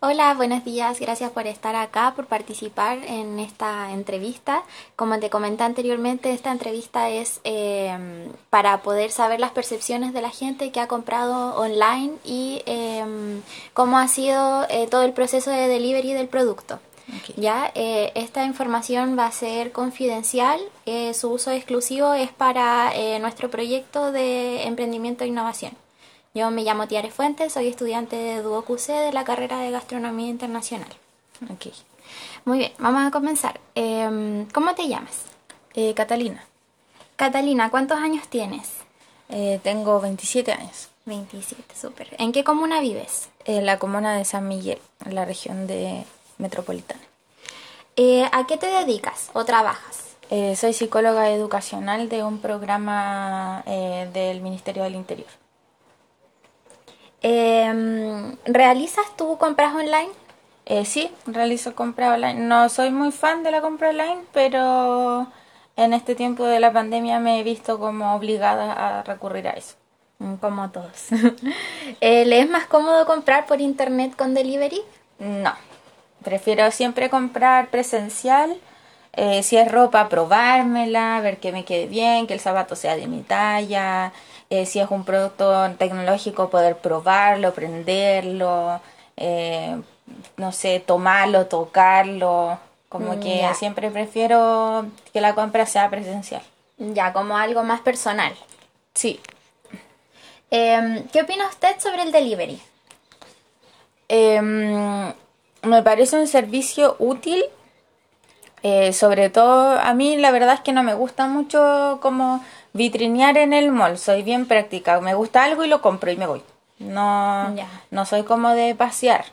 Hola, buenos días. Gracias por estar acá, por participar en esta entrevista. Como te comenté anteriormente, esta entrevista es em, para poder saber las percepciones de la gente que ha comprado online y em, cómo ha sido eh, todo el proceso de delivery del producto. Ya, eh, esta información va a ser confidencial. Eh, su uso exclusivo es para nuestro proyecto de emprendimiento e innovación. Yo me llamo Tiare Fuentes, soy estudiante de DuoQC de la carrera de Gastronomía Internacional. Ok. Muy bien, vamos a comenzar. Em, ¿Cómo te llamas? Eh, Catalina. Catalina, ¿cuántos años tienes? Eh, tengo 27 años. 27, súper. ¿En qué comuna vives? En la comuna de San Miguel, en la región de Metropolitana. Eh, ¿A qué te dedicas o trabajas? soy psicóloga educacional de un programa del Ministerio del Interior. Eh, ¿Realizas tú compras online? Eh, sí, realizo compras online. No soy muy fan de la compra online, pero en este tiempo de la pandemia me he visto como obligada a recurrir a eso. Mm, como todos. eh, ¿Le es más cómodo comprar por internet con delivery? No, prefiero siempre comprar presencial. Eh, si es ropa, probármela, ver que me quede bien, que el zapato sea de mi talla, eh, si es un producto tecnológico, poder probarlo, prenderlo, eh, no sé, tomarlo, tocarlo. Como mm, que siempre prefiero que la compra sea presencial. Ya, como algo más personal. Sí. Em, ¿Qué opina usted sobre el delivery? Em, me parece un servicio útil. Eh, sobre todo, a mí la verdad es que no me gusta mucho como vitrinear en el mall, soy bien práctica, me gusta algo y lo compro y me voy. No, no soy como de pasear.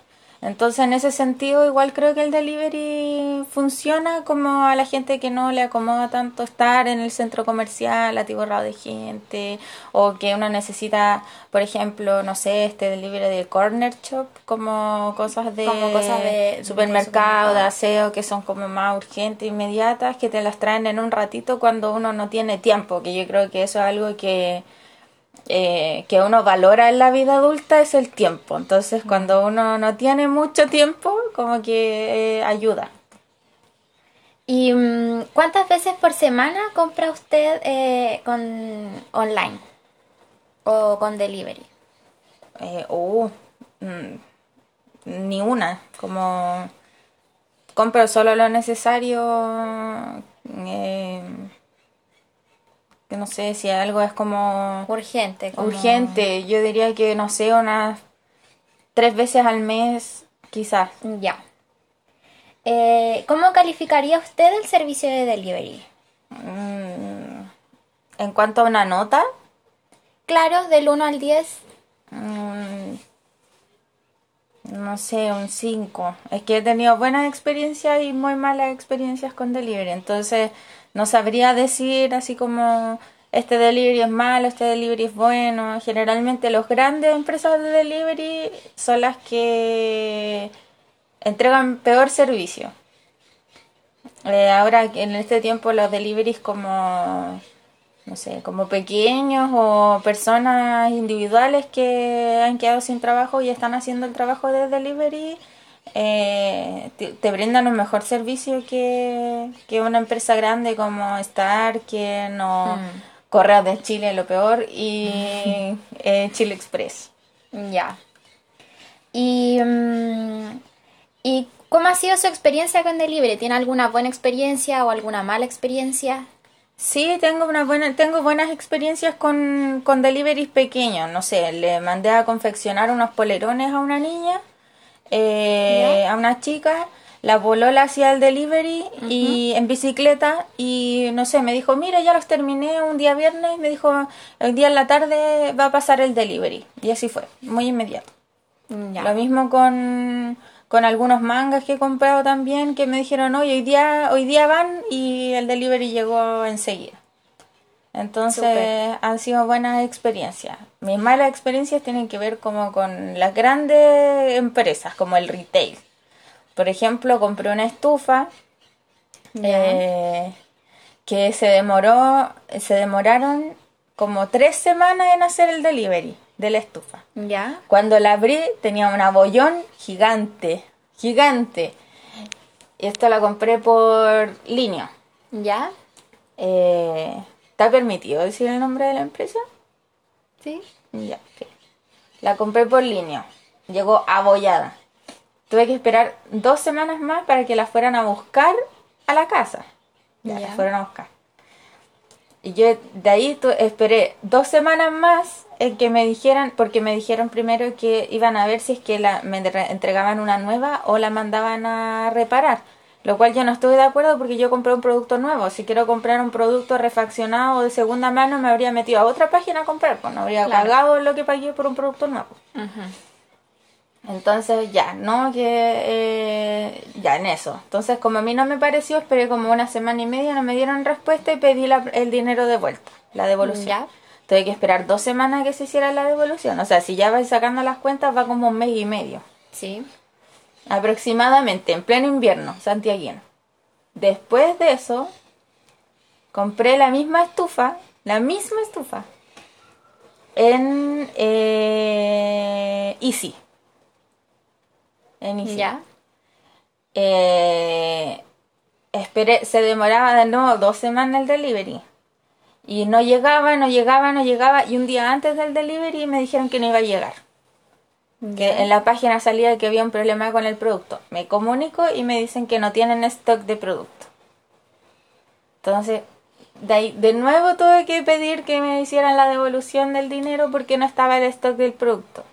Entonces, en ese sentido, igual creo que el delivery funciona como a la gente que no le acomoda tanto estar en el centro comercial atiborrado de gente, o que uno necesita, por ejemplo, no sé, este delivery de corner shop, como cosas de, cosas de supermercado, de aseo, que son como más urgentes, inmediatas, que te las traen en un ratito cuando uno no tiene tiempo, que yo creo que eso es algo que eh, que uno valora en la vida adulta es el tiempo. Entonces, cuando uno no tiene mucho tiempo, como que eh, ayuda. ¿Y mm, cuántas veces por semana compra usted eh, con online o con delivery? Uh, mm, ni una, como compro solo lo necesario que no sé si algo es como urgente. Urgente, yo diría que no sé, unas tres veces al mes quizás. Ya. Eh, ¿Cómo calificaría usted el servicio de delivery? Mm, en cuanto a una nota. Claro, del 1 al 10. Mm, no sé, un 5. Es que he tenido buenas experiencias y muy malas experiencias con delivery. Entonces, no sabría decir así como este delivery es malo, este delivery es bueno. Generalmente las grandes empresas de delivery son las que entregan peor servicio. Eh, ahora en este tiempo los deliveries como no sé, como pequeños o personas individuales que han quedado sin trabajo y están haciendo el trabajo de delivery eh, te, brindan un mejor servicio que, una empresa grande como Star, que no mm. Correos de Chile, lo peor, y eh, Chile Express. Ya. Y, mm, ¿Y cómo ha sido su experiencia con Delivery? ¿Tiene alguna buena experiencia o alguna mala experiencia? Sí, tengo una buena, tengo buenas experiencias con, con deliveries pequeños. No sé, le mandé a confeccionar unos polerones a una niña eh, a una chica, la voló la hacía el delivery y en bicicleta y no sé, me dijo, mira, ya los terminé un día viernes, me dijo, el día en la tarde va a pasar el delivery. Y así fue, muy inmediato. Lo mismo con, con algunos mangas que he comprado también, que me dijeron, hoy día, hoy día van y el delivery llegó enseguida. Entonces han sido buenas experiencias. Mis malas experiencias tienen que ver como con las grandes empresas, como el retail. Por ejemplo, compré una estufa eh, que se demoró, se demoraron como tres semanas en hacer el delivery. de la estufa. Ya. Cuando la abrí tenía un abollón gigante, gigante. Y esto la compré por línea. Ya. Eh, ¿Está permitido decir el nombre de la empresa? Sí. Ya, ok. La compré por línea. Llegó abollada. Tuve que esperar dos semanas más para que la fueran a buscar a la casa. Ya, Ya. la fueron a buscar. Y yo de ahí tu- esperé dos semanas más en que me dijeran, porque me dijeron primero que iban a ver si es que la, me entre- entregaban una nueva o la mandaban a reparar. Lo cual yo no estuve de acuerdo porque yo compré un producto nuevo. Si quiero comprar un producto refaccionado o de segunda mano, me habría metido a otra página a comprar, pues no habría Claro. pagado lo que pagué por un producto nuevo. Entonces ya, ¿no? Que eh, ya en eso. Entonces como a mí no me pareció, esperé como una semana y media, no me dieron respuesta y pedí la- el dinero de vuelta, la devolución. Ya. Tuve que esperar dos semanas que se hiciera la devolución. O sea, si ya vais sacando las cuentas va como un mes y medio. Sí. Aproximadamente, en pleno invierno, santiaguino. Después de eso, compré la misma estufa, la misma estufa, en eh, Easy. En Easy. Ya. Eh, esperé, se demoraba de nuevo dos semanas el delivery. Y no llegaba, no llegaba, no llegaba. Y un día antes del delivery me dijeron que no iba a llegar. Que en la página salía que había un problema con el producto. Me comunico y me dicen que no tienen stock de producto. Entonces, de, ahí, de nuevo tuve que pedir que me hicieran la devolución del dinero porque no estaba el stock del producto.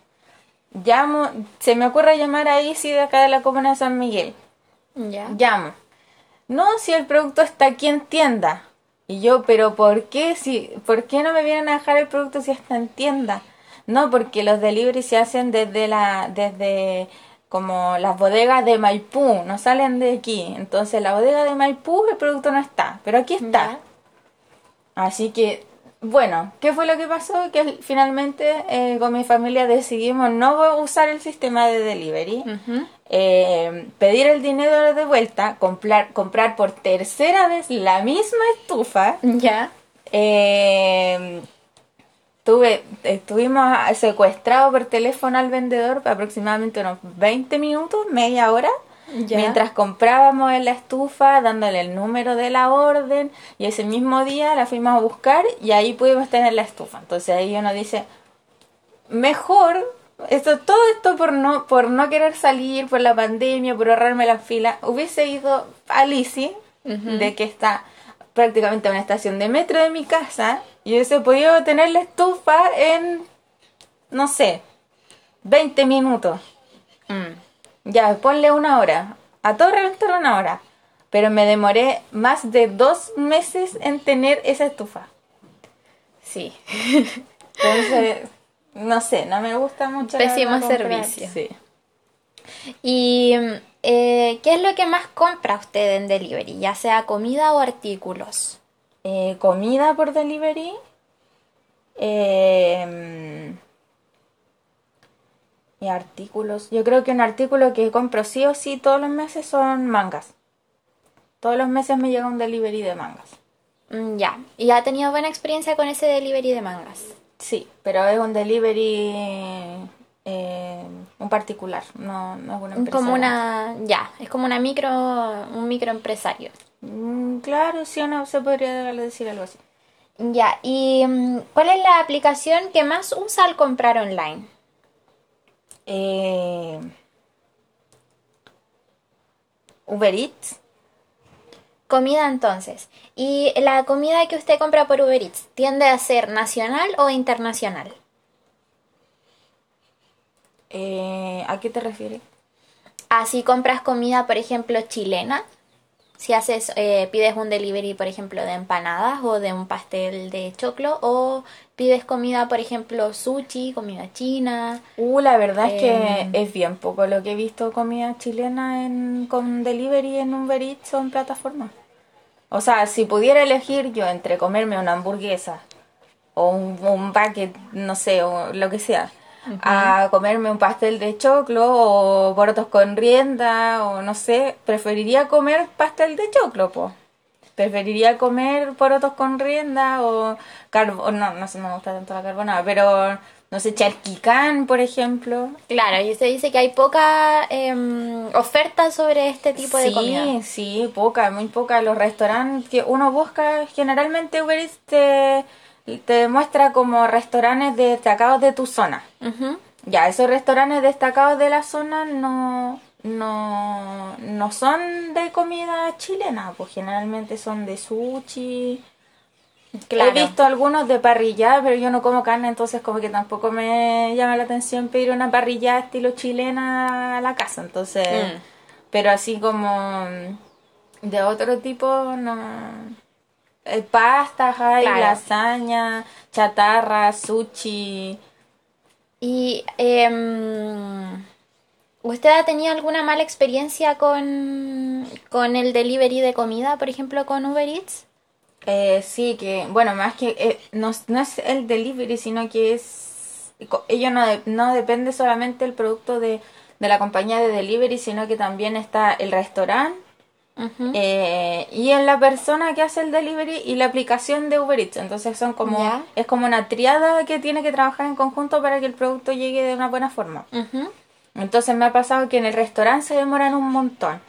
Llamo, se me ocurre llamar a Easy de acá de la comuna de San Miguel. Ya. Llamo. No, si el producto está aquí en tienda. Y yo, pero ¿por qué? Si, ¿Por qué no me vienen a dejar el producto si está en tienda? No, porque los deliveries se hacen desde la, desde como las bodegas de Maipú, no salen de aquí. Entonces la bodega de Maipú el producto no está, pero aquí está. Así que, bueno, ¿qué fue lo que pasó? Que al- finalmente eh, con mi familia decidimos no usar el sistema de delivery, eh, pedir el dinero de vuelta, comprar, comprar por tercera vez la misma estufa. Ya. Eh, tuve, estuvimos secuestrados por teléfono al vendedor aproximadamente unos 20 minutos, media hora. Ya. Mientras comprábamos en la estufa, dándole el número de la orden, y ese mismo día la fuimos a buscar y ahí pudimos tener la estufa. Entonces ahí uno dice, mejor, esto, todo esto por no, por no querer salir, por la pandemia, por ahorrarme la fila, hubiese ido a Lisi, de que está prácticamente a una estación de metro de mi casa, y hubiese podido tener la estufa en, no sé, 20 minutos. Mm. Ya, ponle una hora. A todo reventar una hora. Pero me demoré más de dos meses en tener esa estufa. Sí. Entonces, no sé, no me gusta mucho. Pésimo servicio. Sí. ¿Y eh, qué es lo que más compra usted en delivery? Ya sea comida o artículos. Eh, comida por delivery. Eh, y artículos. Yo creo que un artículo que compro sí o sí todos los meses son mangas. Todos los meses me llega un delivery de mangas. Mm, Ya. ¿Y ha tenido buena experiencia con ese delivery de mangas? Sí, pero es un delivery, eh, un particular, no, no es una empresa. Como una, ya, es como una micro, un microempresario. Mm, claro, sí o no, se podría decir algo así. Ya, ¿y mm, cuál es la aplicación que más usa al comprar online? Eh, Uber Eats, Comida entonces. ¿Y la comida que usted compra por Uber Eats tiende a ser nacional o internacional? eh, ¿a qué te refieres? Así compras comida, por ejemplo, chilena. Si haces, eh, pides un delivery, por ejemplo, de empanadas o de un pastel de choclo, o pides comida, por ejemplo, sushi, comida china. Uh, la verdad es que es bien poco lo que he visto comida chilena en, con delivery en Uber Eats o en plataforma. O sea, si pudiera elegir yo entre comerme una hamburguesa o un, un bucket, no sé, o lo que sea, a comerme un pastel de choclo o porotos con rienda o no sé, preferiría comer pastel de choclo, po. Preferiría comer porotos con rienda o carbo no, no sé, no me gusta tanto la carbonada, pero no sé, Charquicán, por ejemplo. Claro, y usted dice que hay poca em, oferta sobre este tipo de comida. Sí, sí, poca, muy poca. Los restaurantes que uno busca, generalmente Uber Eats te, te muestra como restaurantes destacados de tu zona. Ya, esos restaurantes destacados de la zona no, no, no son de comida chilena, pues generalmente son de sushi. Claro. He visto algunos de parrillada, pero yo no como carne, entonces como que tampoco me llama la atención pedir una parrillada estilo chilena a la casa, entonces, Mm. pero así como de otro tipo, no. Eh, pastas, hay Claro. lasaña, chatarra, sushi. ¿Y em, usted ha tenido alguna mala experiencia con, con el delivery de comida, por ejemplo, con Uber Eats? Eh, sí, que, bueno, más que eh, no, no es el delivery, sino que es, ello no, de- no depende solamente del producto de, de la compañía de delivery, sino que también está el restaurante Eh, y en la persona que hace el delivery y la aplicación de Uber Eats. Entonces son como, es como una triada que tiene que trabajar en conjunto para que el producto llegue de una buena forma. Entonces me ha pasado que en el restaurante se demoran un montón.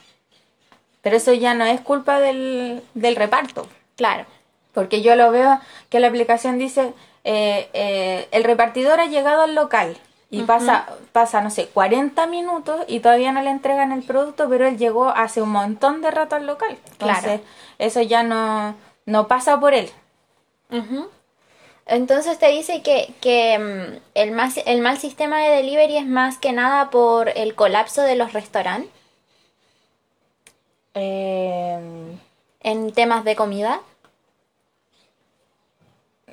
Pero eso ya no es culpa del, del reparto. Claro. Porque yo lo veo que la aplicación dice, eh, eh, el repartidor ha llegado al local y pasa, pasa, no sé, 40 minutos y todavía no le entregan el producto, pero él llegó hace un montón de rato al local. Entonces, Claro. eso ya no, no pasa por él. Ujú. Entonces usted dice que, que mm, el, más, el mal sistema de delivery es más que nada por el colapso de los restaurantes Eh, en temas de comida.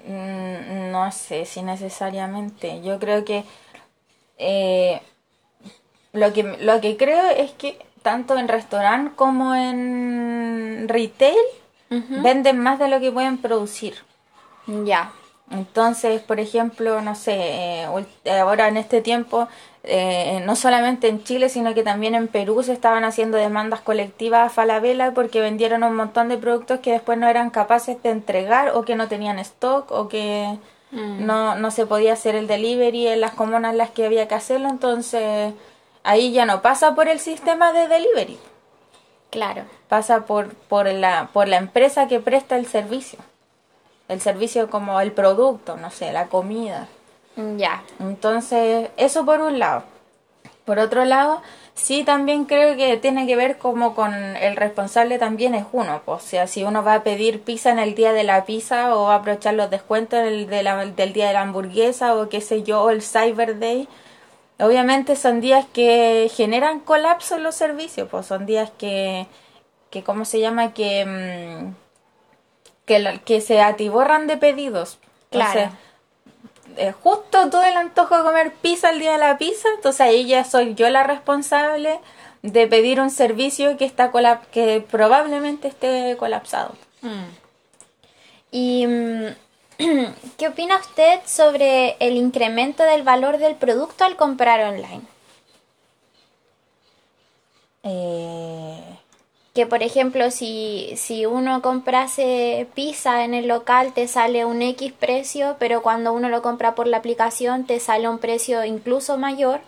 Mm, No sé si necesariamente. Yo creo que eh, lo que lo que creo es que tanto en restaurante como en retail venden más de lo que pueden producir. Ya. Entonces, por ejemplo, no sé, eh, ul- ahora en este tiempo, eh, no solamente en Chile, sino que también en Perú se estaban haciendo demandas colectivas a Falabella porque vendieron un montón de productos que después no eran capaces de entregar o que no tenían stock o que no, no se podía hacer el delivery en las comunas en las que había que hacerlo. Entonces, ahí ya no pasa por el sistema de delivery, Claro. pasa por, por, la, por la empresa que presta el servicio. El servicio como el producto, no sé, la comida. Ya. Entonces, eso por un lado. Por otro lado, sí también creo que tiene que ver como con el responsable también es uno. O sea, si uno va a pedir pizza en el día de la pizza o va a aprovechar los descuentos de la- del día de la hamburguesa o qué sé yo, o el Cyber Day, obviamente son días que generan colapso en los servicios. Pues son días que, que ¿cómo se llama? Que, mm, que, que se atiborran de pedidos. Claro. Eh, justo tuve el antojo de comer pizza el día de la pizza, entonces ahí ya soy yo la responsable de pedir un servicio que está colap que probablemente esté colapsado. ¿Y mm, qué opina usted sobre el incremento del valor del producto al comprar online? Eh, Que por ejemplo, si, si uno comprase pizza en el local te sale un X precio, pero cuando uno lo compra por la aplicación te sale un precio incluso mayor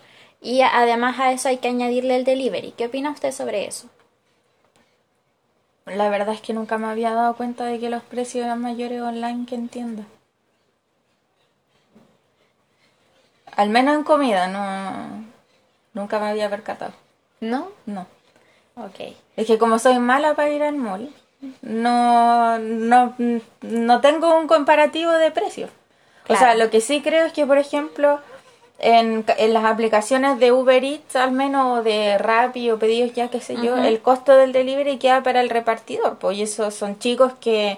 y además a eso hay que añadirle el delivery. ¿Qué opina usted sobre eso? la verdad es que nunca me había dado cuenta de que los precios eran mayores online que en tienda. Al menos en comida, no. Nunca me había percatado. ¿No? No. Ok. Es que como soy mala para ir al mall, no, no, no tengo un comparativo de precios. O sea, lo que sí creo es que, por ejemplo, en, en las aplicaciones de Uber Eats, al menos, o de Rappi o pedidos ya, qué sé yo, el costo del delivery queda para el repartidor. Pues y esos son chicos que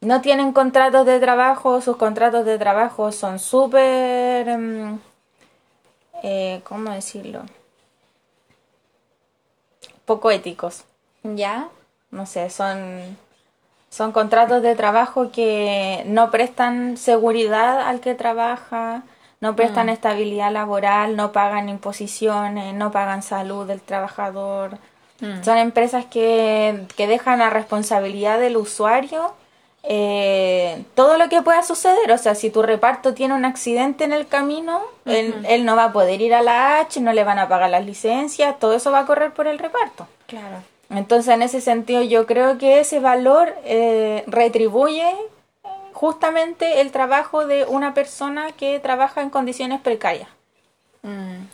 no tienen contratos de trabajo, sus contratos de trabajo son súper... mm, eh, ¿Cómo decirlo? Poco éticos ¿Ya? no sé, son, son contratos de trabajo que no prestan seguridad al que trabaja, no prestan estabilidad laboral, no pagan imposiciones, no pagan salud del trabajador. Son empresas que, que dejan a responsabilidad del usuario eh, todo lo que pueda suceder. O sea, si tu reparto tiene un accidente en el camino, él, él, no va a poder ir a la H, no le van a pagar las licencias, todo eso va a correr por el reparto. Claro. Entonces, en ese sentido, yo creo que ese valor eh, retribuye justamente el trabajo de una persona que trabaja en condiciones precarias. Mm.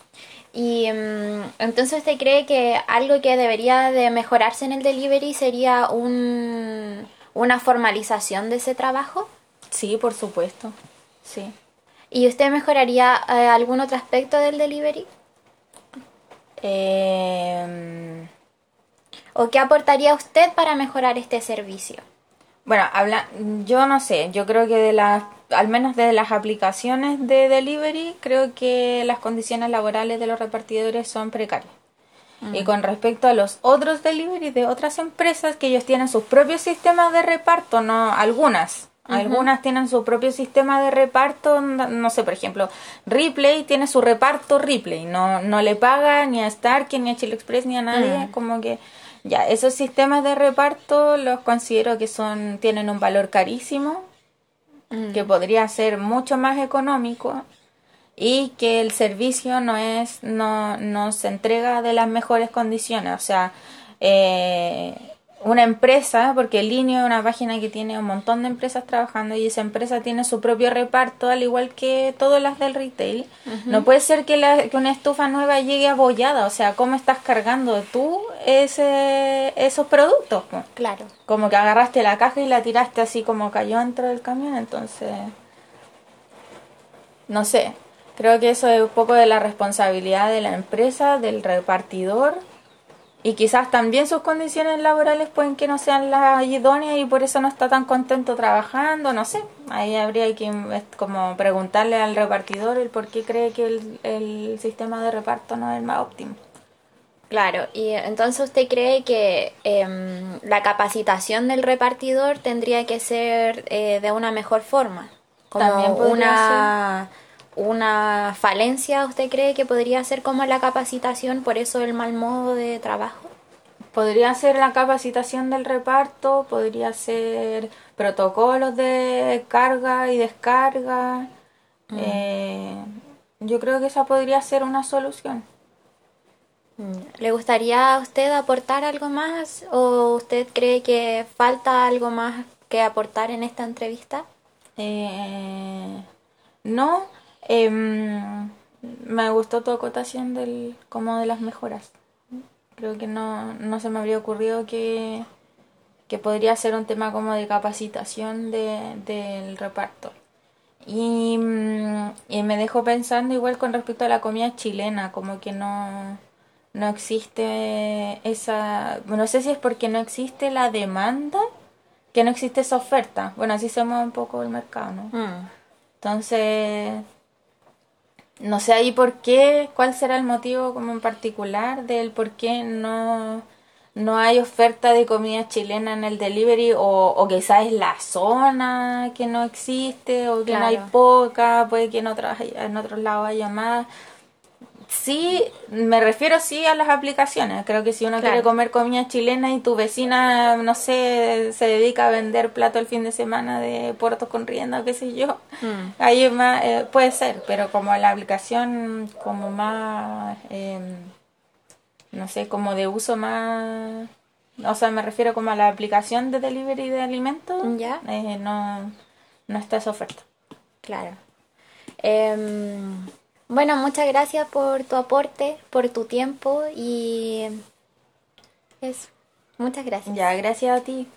Y mm, entonces usted cree que algo que debería de mejorarse en el delivery sería un, una formalización de ese trabajo? Sí, por supuesto. Sí. ¿Y usted mejoraría eh, algún otro aspecto del delivery? Eh, ¿O qué aportaría usted para mejorar este servicio? Bueno, habla, yo no sé, yo creo que de las, al menos de las aplicaciones de delivery, creo que las condiciones laborales de los repartidores son precarias. Mm. Y con respecto a los otros delivery de otras empresas, que ellos tienen sus propios sistemas de reparto, no algunas, Algunas tienen su propio sistema de reparto, no sé, por ejemplo, Ripley tiene su reparto Ripley, no, no le paga ni a Stark, ni a Chile Express, ni a nadie, mm. como que ya, esos sistemas de reparto los considero que son tienen un valor carísimo, mm. que podría ser mucho más económico y que el servicio no es no, no se entrega de las mejores condiciones, o sea, eh, una empresa, porque Linio es una página que tiene un montón de empresas trabajando y esa empresa tiene su propio reparto, al igual que todas las del retail. No puede ser que, la, que una estufa nueva llegue abollada, o sea, ¿cómo estás cargando tú ese, esos productos? Claro. Como que agarraste la caja y la tiraste así como cayó dentro del camión, entonces... No sé, creo que eso es un poco de la responsabilidad de la empresa, del repartidor y quizás también sus condiciones laborales pueden que no sean las idóneas y por eso no está tan contento trabajando, no sé. Ahí habría que como preguntarle al repartidor el por qué cree que el, el sistema de reparto no es el más óptimo. Claro, y entonces usted cree que em, la capacitación del repartidor tendría que ser eh, de una mejor forma, como También una una falencia usted cree que podría ser como la capacitación, por eso el mal modo de trabajo? Podría ser la capacitación del reparto, podría ser protocolos de carga y descarga. Mm. Eh, yo creo que esa podría ser una solución. Mm. ¿Le gustaría a usted aportar algo más o usted cree que falta algo más que aportar en esta entrevista? Eh, no, Em, me gustó tu acotación del, como de las mejoras. Creo que no, no se me habría ocurrido que, que podría ser un tema como de capacitación de, del reparto. Y, mm, y, me dejó pensando igual con respecto a la comida chilena, como que no, no existe esa... No sé si es porque no existe la demanda, que no existe esa oferta. Bueno, así se mueve un poco el mercado, ¿no? Mm. Entonces, no sé ahí por qué, cuál será el motivo como en particular del por qué no, no hay oferta de comida chilena en el delivery o, o quizás es la zona que no existe o que no hay poca, puede que en, otras, en otros lados haya más. Sí, me refiero sí a las aplicaciones. Creo que si uno quiere comer comida chilena y tu vecina, no sé, se dedica a vender plato el fin de semana de puertos con rienda o qué sé yo, mm. ahí más, eh, puede ser, pero como la aplicación como más, em, no sé, como de uso más, o sea, me refiero como a la aplicación de delivery de alimentos, ¿Ya? Eh, no, no está esa oferta. Claro. Bueno, muchas gracias por tu aporte, por tu tiempo y eso. Muchas gracias. Ya, gracias a ti.